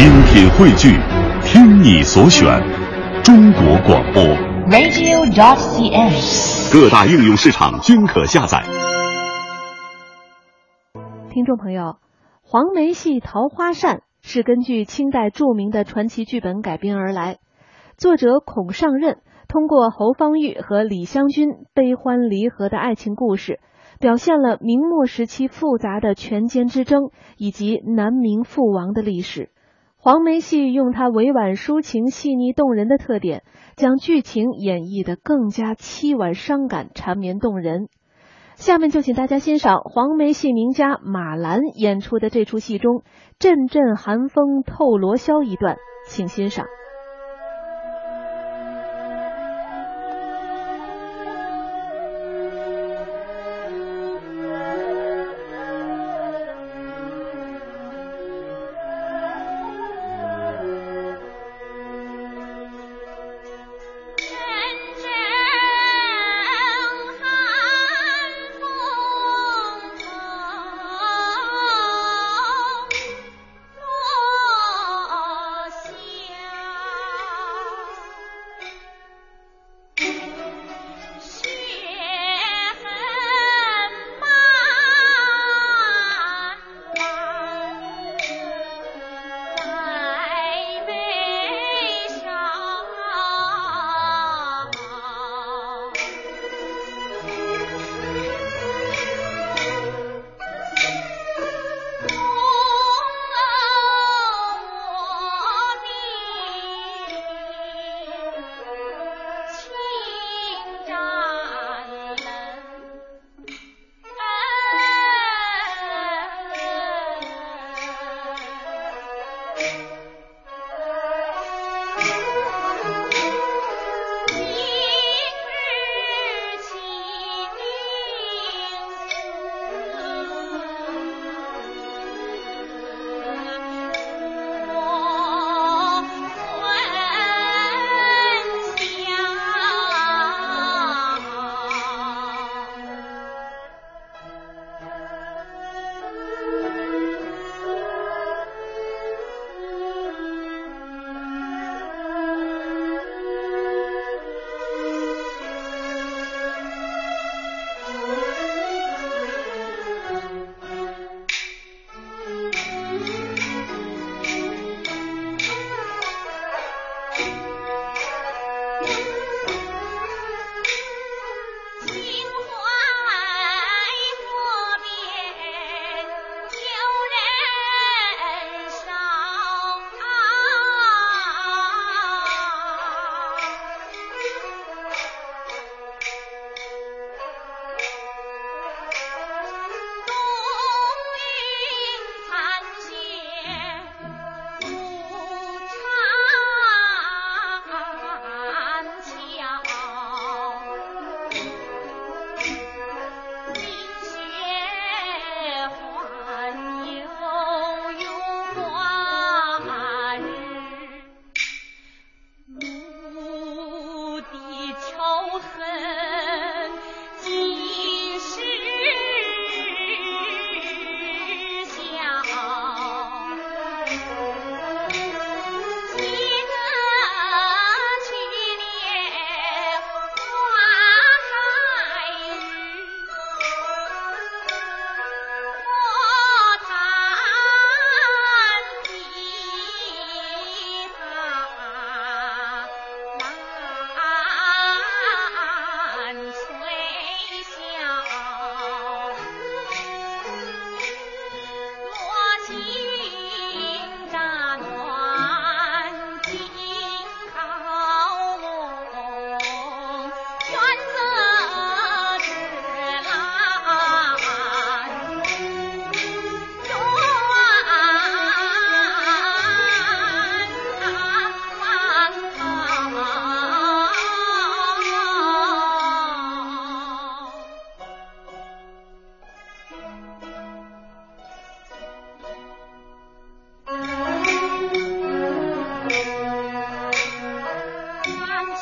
精品汇聚，听你所选，中国广播。radio.cn。各大应用市场均可下载。听众朋友，黄梅戏《桃花扇》是根据清代著名的传奇剧本改编而来，作者孔尚任通过侯方域和李香君悲欢离合的爱情故事，表现了明末时期复杂的权奸之争以及南明覆亡的历史。黄梅戏用它委婉抒情、细腻动人的特点，将剧情演绎得更加凄婉伤感、缠绵动人。下面就请大家欣赏黄梅戏名家马兰演出的这出戏中“阵阵寒风透罗绡”一段，请欣赏。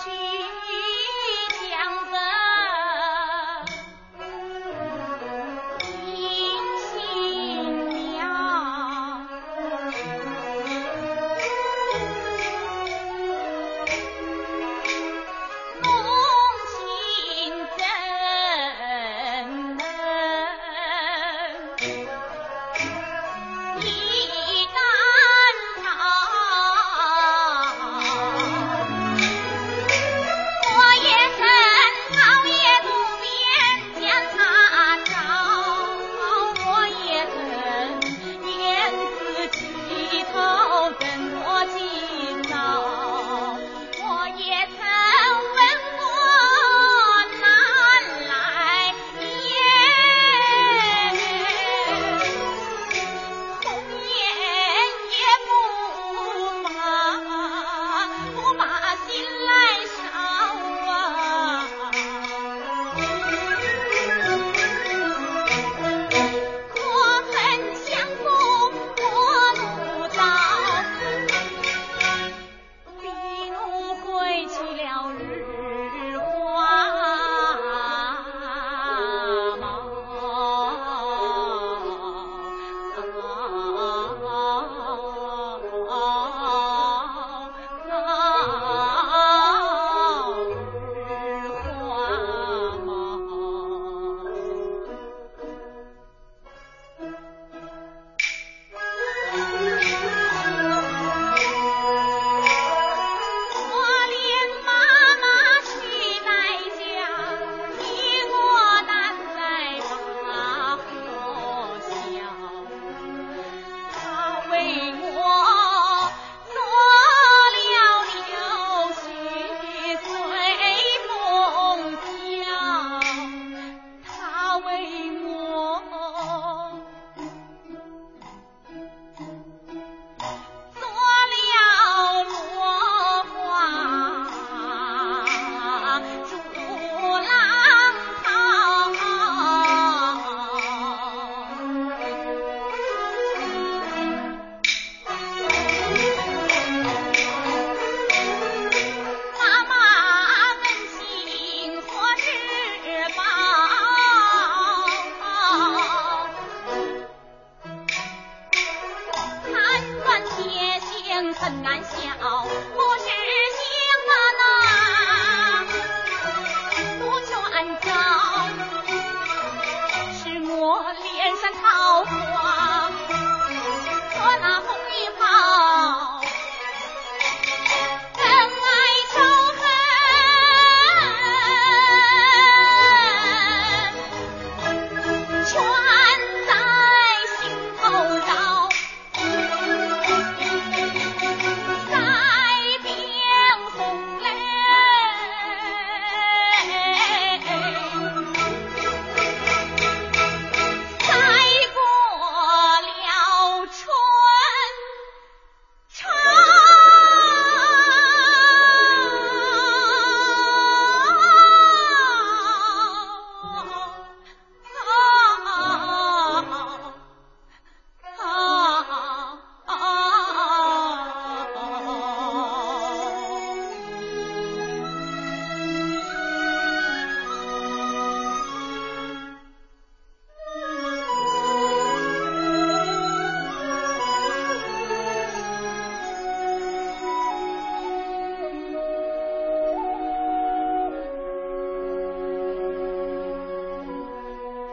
嗯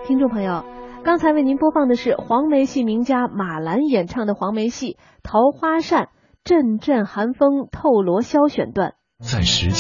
听众朋友，刚才为您播放的是黄梅戏名家马兰演唱的黄梅戏《桃花扇阵阵寒风透罗绡》选段。在时间。